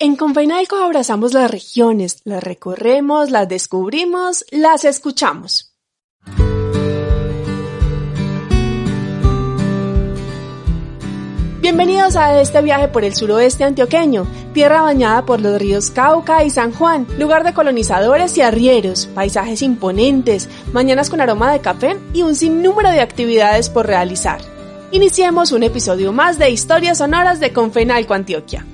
En Confeinalco abrazamos las regiones, las recorremos, las descubrimos, las escuchamos. Bienvenidos a este viaje por el suroeste antioqueño, tierra bañada por los ríos Cauca y San Juan, lugar de colonizadores y arrieros, paisajes imponentes, mañanas con aroma de café y un sinnúmero de actividades por realizar. Iniciemos un episodio más de Historias Sonoras de Confenalco Antioquia.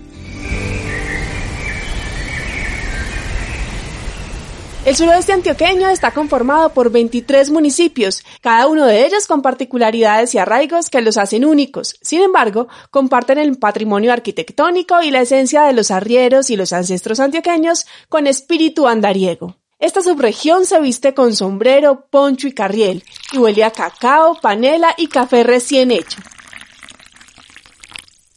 El suroeste antioqueño está conformado por 23 municipios, cada uno de ellos con particularidades y arraigos que los hacen únicos. Sin embargo, comparten el patrimonio arquitectónico y la esencia de los arrieros y los ancestros antioqueños con espíritu andariego. Esta subregión se viste con sombrero, poncho y carriel, y huele a cacao, panela y café recién hecho.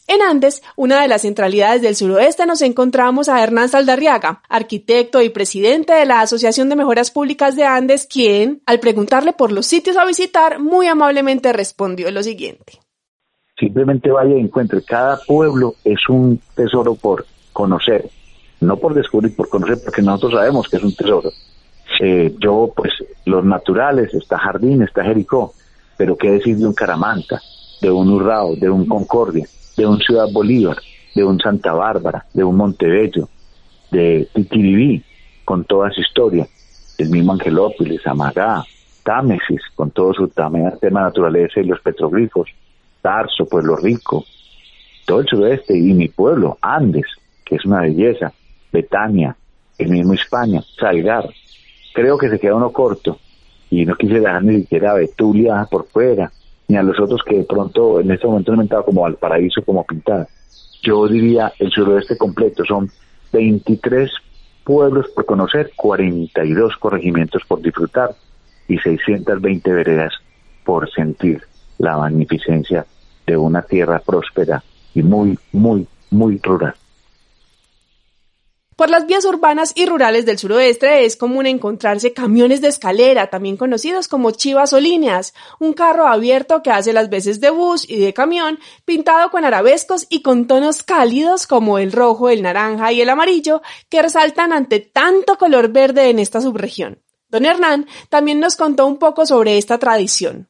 En Andes, una de las centralidades del suroeste, nos encontramos a Hernán Saldarriaga, arquitecto y presidente de la Asociación de Mejoras Públicas de Andes, quien, al preguntarle por los sitios a visitar, muy amablemente respondió lo siguiente. Simplemente vaya y encuentre. Cada pueblo es un tesoro por conocer, no por descubrir, por conocer, porque nosotros sabemos que es un tesoro. Eh, yo, pues, los naturales, está Jardín, está Jericó, pero qué decir de un Caramanta, de un Urrao, de un Concordia de un Ciudad Bolívar, de un Santa Bárbara, de un Montebello, de Titiribí, con toda su historia, el mismo Angelópolis, Amagá, Támesis, con todo su tema naturaleza y los petroglifos, Tarso, Pueblo Rico, todo el sudoeste y mi pueblo, Andes, que es una belleza, Betania, el mismo España, Salgar. Creo que se queda uno corto y no quise dejar ni siquiera Betulia por fuera, ni a los otros que de pronto en este momento no me como al paraíso, como pintar. Yo diría el suroeste completo, son 23 pueblos por conocer, 42 corregimientos por disfrutar y 620 veredas por sentir la magnificencia de una tierra próspera y muy, muy, muy rural. Por las vías urbanas y rurales del suroeste es común encontrarse camiones de escalera, también conocidos como chivas o líneas, un carro abierto que hace las veces de bus y de camión, pintado con arabescos y con tonos cálidos como el rojo, el naranja y el amarillo, que resaltan ante tanto color verde en esta subregión. Don Hernán también nos contó un poco sobre esta tradición.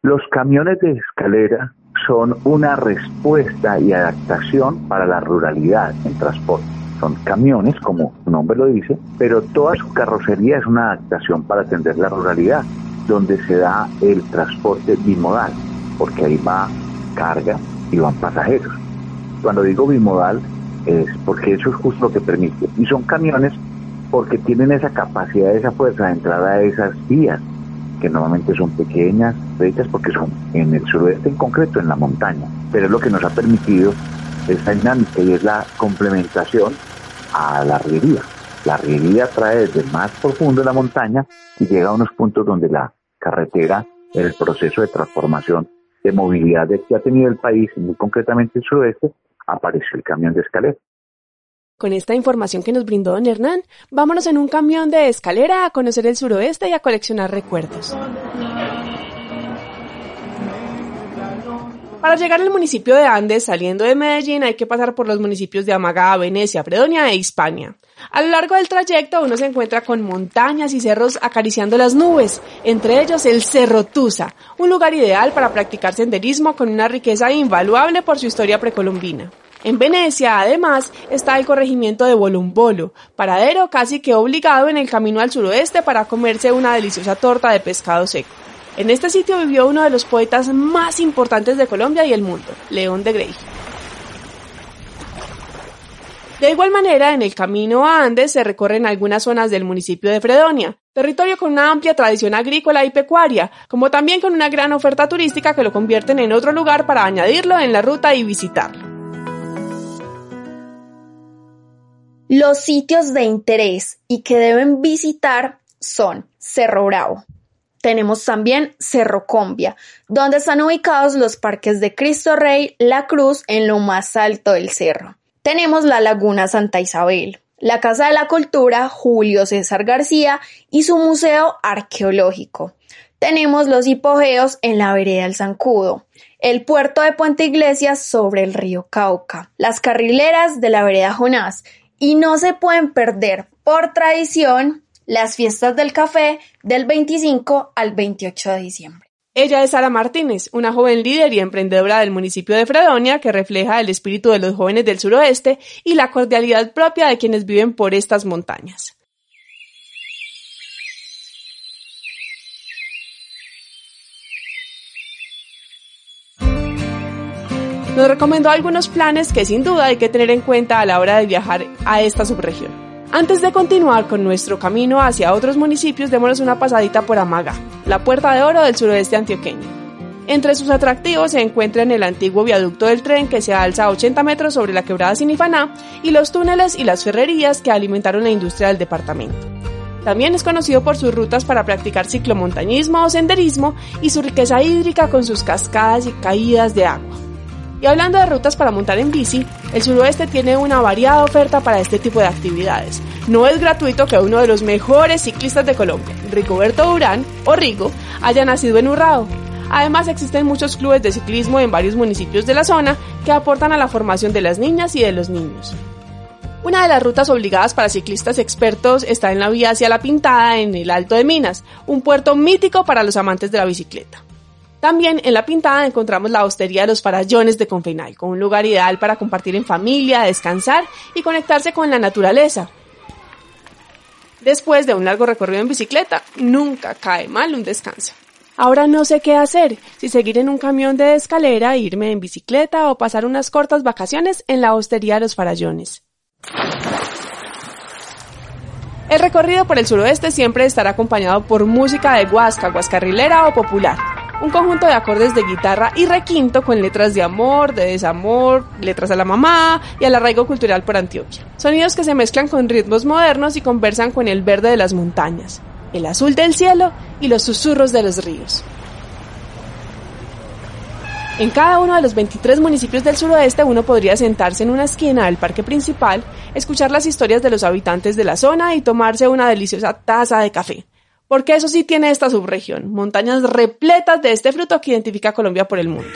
Los camiones de escalera son una respuesta y adaptación para la ruralidad en transporte son camiones, como su nombre lo dice, pero toda su carrocería es una adaptación para atender la ruralidad, donde se da el transporte bimodal, porque ahí va carga y van pasajeros. Cuando digo bimodal es porque eso es justo lo que permite. Y son camiones porque tienen esa capacidad, esa fuerza de entrada a esas vías, que normalmente son pequeñas, fechas, porque son en el suroeste en concreto, en la montaña. Pero es lo que nos ha permitido esta dinámica y es la complementación a la riería. La riería trae desde más profundo de la montaña y llega a unos puntos donde la carretera, el proceso de transformación de movilidad que ha tenido el país, muy concretamente el suroeste, apareció el camión de escalera. Con esta información que nos brindó don Hernán, vámonos en un camión de escalera a conocer el suroeste y a coleccionar recuerdos. Para llegar al municipio de Andes, saliendo de Medellín, hay que pasar por los municipios de Amagá, Venecia, Fredonia e Hispania. A lo largo del trayecto uno se encuentra con montañas y cerros acariciando las nubes, entre ellos el Cerro Tusa, un lugar ideal para practicar senderismo con una riqueza invaluable por su historia precolombina. En Venecia, además, está el corregimiento de Bolumbolo, paradero casi que obligado en el camino al suroeste para comerse una deliciosa torta de pescado seco. En este sitio vivió uno de los poetas más importantes de Colombia y el mundo, León de Grey. De igual manera, en el camino a Andes se recorren algunas zonas del municipio de Fredonia, territorio con una amplia tradición agrícola y pecuaria, como también con una gran oferta turística que lo convierten en otro lugar para añadirlo en la ruta y visitarlo. Los sitios de interés y que deben visitar son Cerro Bravo, tenemos también Cerro Combia, donde están ubicados los parques de Cristo Rey, La Cruz en lo más alto del cerro. Tenemos la Laguna Santa Isabel, la Casa de la Cultura Julio César García y su Museo Arqueológico. tenemos los hipogeos en la vereda del Zancudo, el puerto de Puente Iglesias sobre el río Cauca, las carrileras de la vereda Jonás y no se pueden perder por tradición las fiestas del café del 25 al 28 de diciembre. Ella es Sara Martínez, una joven líder y emprendedora del municipio de Fredonia que refleja el espíritu de los jóvenes del suroeste y la cordialidad propia de quienes viven por estas montañas. Nos recomendó algunos planes que sin duda hay que tener en cuenta a la hora de viajar a esta subregión. Antes de continuar con nuestro camino hacia otros municipios, démonos una pasadita por Amaga, la puerta de oro del suroeste antioqueño. Entre sus atractivos se encuentran el antiguo viaducto del tren que se alza a 80 metros sobre la quebrada Sinifaná y los túneles y las ferrerías que alimentaron la industria del departamento. También es conocido por sus rutas para practicar ciclomontañismo o senderismo y su riqueza hídrica con sus cascadas y caídas de agua. Y hablando de rutas para montar en bici, el suroeste tiene una variada oferta para este tipo de actividades. No es gratuito que uno de los mejores ciclistas de Colombia, Rigoberto Urán o Rigo, haya nacido en Urrao. Además existen muchos clubes de ciclismo en varios municipios de la zona que aportan a la formación de las niñas y de los niños. Una de las rutas obligadas para ciclistas expertos está en la vía hacia La Pintada en el Alto de Minas, un puerto mítico para los amantes de la bicicleta. También en La Pintada encontramos la hostería de los Farallones de Confeinaico, un lugar ideal para compartir en familia, descansar y conectarse con la naturaleza. Después de un largo recorrido en bicicleta, nunca cae mal un descanso. Ahora no sé qué hacer, si seguir en un camión de escalera, irme en bicicleta o pasar unas cortas vacaciones en la hostería de los Farallones. El recorrido por el suroeste siempre estará acompañado por música de guasca, guascarrilera o popular un conjunto de acordes de guitarra y requinto con letras de amor, de desamor, letras a la mamá y al arraigo cultural por Antioquia. Sonidos que se mezclan con ritmos modernos y conversan con el verde de las montañas, el azul del cielo y los susurros de los ríos. En cada uno de los 23 municipios del suroeste uno podría sentarse en una esquina del parque principal, escuchar las historias de los habitantes de la zona y tomarse una deliciosa taza de café, porque eso sí tiene esta subregión, montañas repletas de este fruto que identifica a Colombia por el mundo.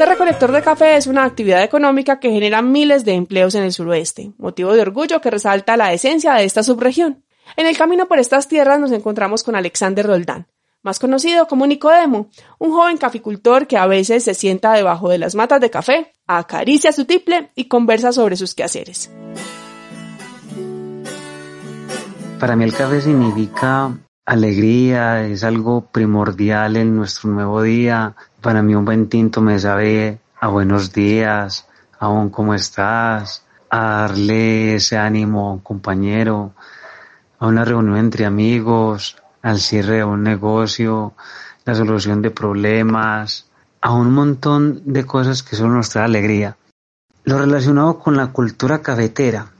Este recolector de café es una actividad económica que genera miles de empleos en el suroeste, motivo de orgullo que resalta la esencia de esta subregión. En el camino por estas tierras nos encontramos con Alexander Roldán, más conocido como Nicodemo, un joven caficultor que a veces se sienta debajo de las matas de café, acaricia su tiple y conversa sobre sus quehaceres. Para mí el café significa alegría, es algo primordial en nuestro nuevo día. Para mí un buen tinto me sabe a buenos días, a un cómo estás, a darle ese ánimo a un compañero, a una reunión entre amigos, al cierre de un negocio, la solución de problemas, a un montón de cosas que son nuestra alegría. Lo relacionado con la cultura cafetera.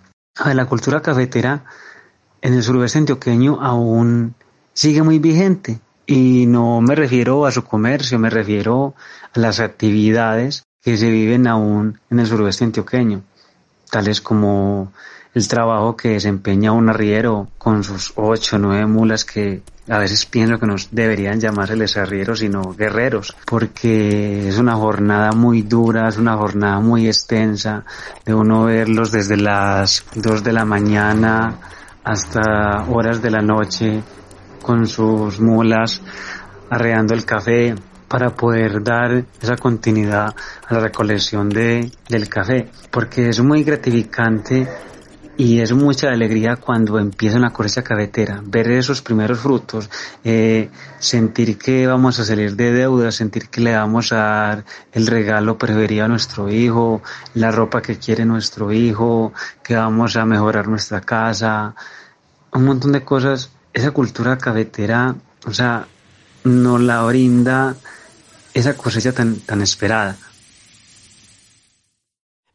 la cultura cafetera en el suroeste antioqueño aún sigue muy vigente. Y no me refiero a su comercio, me refiero a las actividades que se viven aún en el suroeste antioqueño, tales como el trabajo que desempeña un arriero con sus ocho o nueve mulas que a veces pienso que nos deberían llamarse arrieros sino guerreros, porque es una jornada muy dura, es una jornada muy extensa, de uno verlos desde las dos de la mañana hasta horas de la noche con sus mulas arreando el café para poder dar esa continuidad a la recolección de, del café, porque es muy gratificante y es mucha alegría cuando empieza una cosecha cafetera, ver esos primeros frutos, eh, sentir que vamos a salir de deuda, sentir que le vamos a dar el regalo preferido a nuestro hijo, la ropa que quiere nuestro hijo, que vamos a mejorar nuestra casa, un montón de cosas. Esa cultura cafetera, o sea, nos la brinda esa cosecha tan, tan esperada.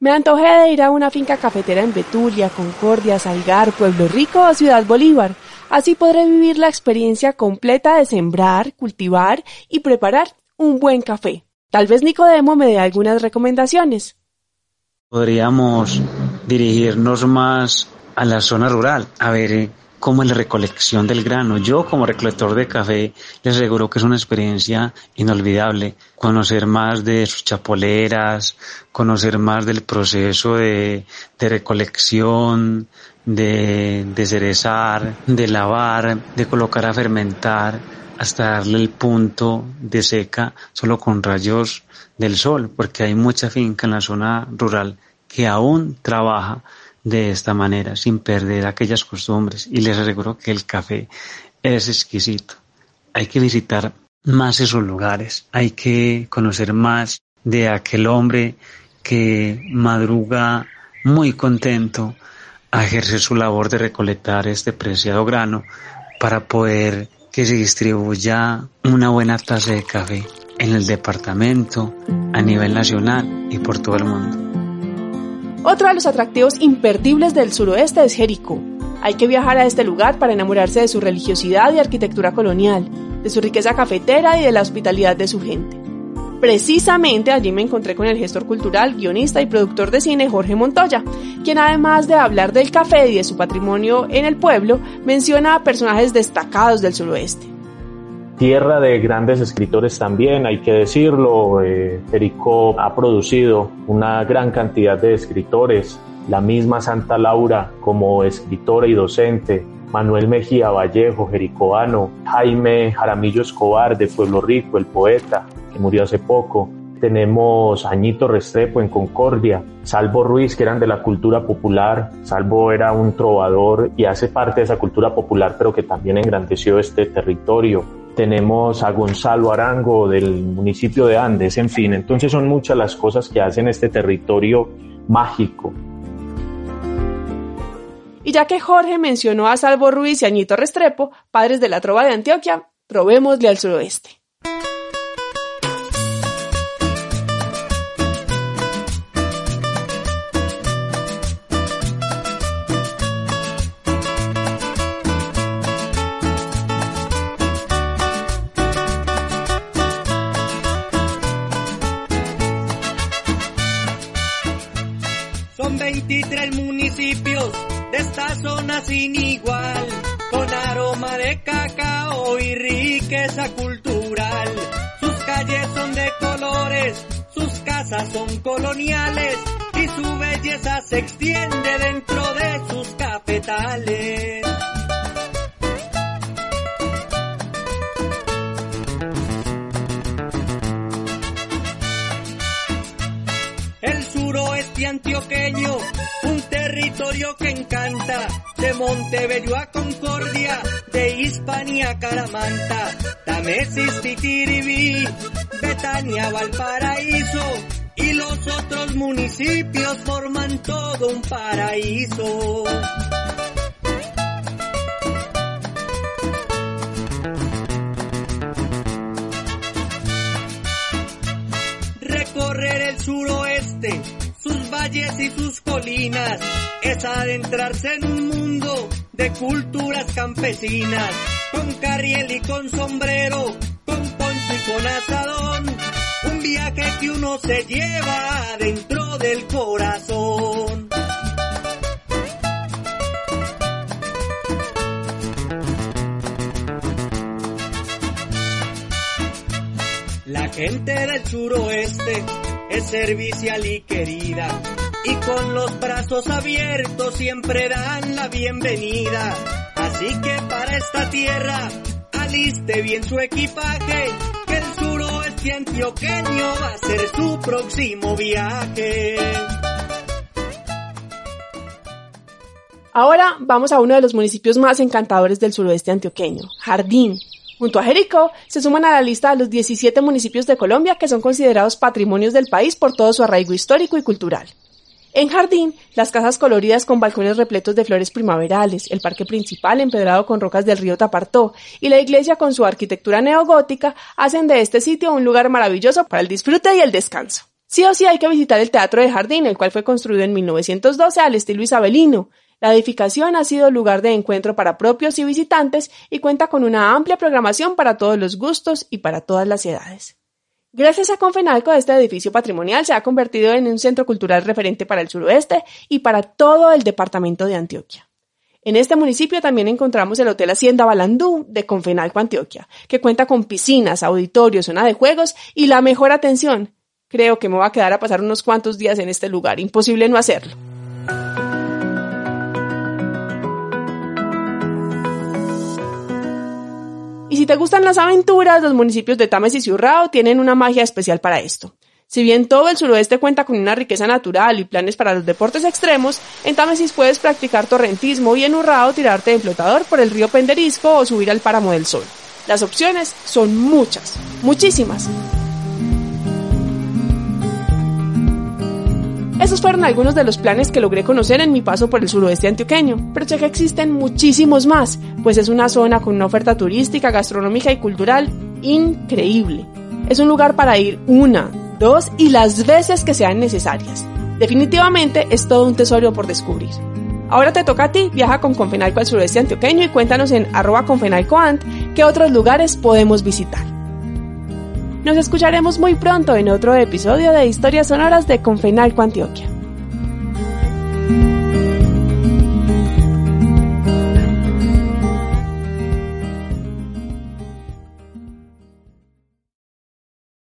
Me antojé de ir a una finca cafetera en Betulia, Concordia, Salgar, Pueblo Rico o Ciudad Bolívar. Así podré vivir la experiencia completa de sembrar, cultivar y preparar un buen café. Tal vez Nicodemo me dé algunas recomendaciones. Podríamos dirigirnos más a la zona rural, a ver como la recolección del grano. Yo como recolector de café les aseguro que es una experiencia inolvidable. Conocer más de sus chapoleras, conocer más del proceso de, recolección, de, de cerezar, de lavar, de colocar a fermentar hasta darle el punto de seca solo con rayos del sol, porque hay mucha finca en la zona rural que aún trabaja de esta manera, sin perder aquellas costumbres. Y les aseguro que el café es exquisito. Hay que visitar más esos lugares, hay que conocer más de aquel hombre que madruga muy contento a ejercer su labor de recolectar este preciado grano para poder que se distribuya una buena taza de café en el departamento, a nivel nacional y por todo el mundo. Otro de los atractivos imperdibles del suroeste es Jericó. Hay que viajar a este lugar para enamorarse de su religiosidad y arquitectura colonial, de su riqueza cafetera y de la hospitalidad de su gente. Precisamente allí me encontré con el gestor cultural, guionista y productor de cine Jorge Montoya, quien además de hablar del café y de su patrimonio en el pueblo, menciona a personajes destacados del suroeste tierra de grandes escritores también, hay que decirlo. Eh, Jericó ha producido una gran cantidad de escritores, la misma Santa Laura como escritora y docente, Manuel Mejía Vallejo, jericoano, Jaime Jaramillo Escobar de Pueblo Rico, el poeta, que murió hace poco. Tenemos Añito Restrepo en Concordia, Salvo Ruiz, que eran de la cultura popular. Salvo era un trovador y hace parte de esa cultura popular, pero que también engrandeció este territorio tenemos a Gonzalo Arango del municipio de Andes, en fin, entonces son muchas las cosas que hacen este territorio mágico. Y ya que Jorge mencionó a Salvo Ruiz y Añito Restrepo, padres de la trova de Antioquia, probémosle al suroeste. Sin igual, con aroma de cacao y riqueza cultural. Sus calles son de colores, sus casas son coloniales y su belleza se extiende dentro de sus capitales. Antioqueño, un territorio que encanta de Montebello a Concordia, de Hispania a Caramanta, Tamesis, Titiribí, Betania, Valparaíso, y los otros municipios forman todo un paraíso. Y sus colinas, es adentrarse en un mundo de culturas campesinas, con carriel y con sombrero, con poncho y con asadón, un viaje que uno se lleva dentro del corazón. La gente del suroeste es servicial y querida y con los brazos abiertos siempre dan la bienvenida. Así que para esta tierra aliste bien su equipaje, que el suroeste antioqueño va a ser su próximo viaje. Ahora vamos a uno de los municipios más encantadores del suroeste antioqueño, Jardín, Junto a Jericó, se suman a la lista de los 17 municipios de Colombia que son considerados patrimonios del país por todo su arraigo histórico y cultural. En Jardín, las casas coloridas con balcones repletos de flores primaverales, el parque principal empedrado con rocas del río Tapartó y la iglesia con su arquitectura neogótica hacen de este sitio un lugar maravilloso para el disfrute y el descanso. Sí o sí hay que visitar el Teatro de Jardín, el cual fue construido en 1912 al estilo isabelino, la edificación ha sido lugar de encuentro para propios y visitantes y cuenta con una amplia programación para todos los gustos y para todas las edades. Gracias a Confenalco, este edificio patrimonial se ha convertido en un centro cultural referente para el suroeste y para todo el departamento de Antioquia. En este municipio también encontramos el Hotel Hacienda Balandú de Confenalco, Antioquia, que cuenta con piscinas, auditorios, zona de juegos y la mejor atención. Creo que me voy a quedar a pasar unos cuantos días en este lugar, imposible no hacerlo. Y si te gustan las aventuras, los municipios de Tames y Urrao tienen una magia especial para esto. Si bien todo el suroeste cuenta con una riqueza natural y planes para los deportes extremos, en Támesis puedes practicar torrentismo y en Urrao tirarte de flotador por el río Penderisco o subir al páramo del sol. Las opciones son muchas, muchísimas. Esos fueron algunos de los planes que logré conocer en mi paso por el suroeste antioqueño, pero sé que existen muchísimos más, pues es una zona con una oferta turística, gastronómica y cultural increíble. Es un lugar para ir una, dos y las veces que sean necesarias. Definitivamente es todo un tesoro por descubrir. Ahora te toca a ti, viaja con Confenalco al sureste antioqueño y cuéntanos en arroba confenalcoant qué otros lugares podemos visitar. Nos escucharemos muy pronto en otro episodio de Historias Sonoras de Confenalco Antioquia.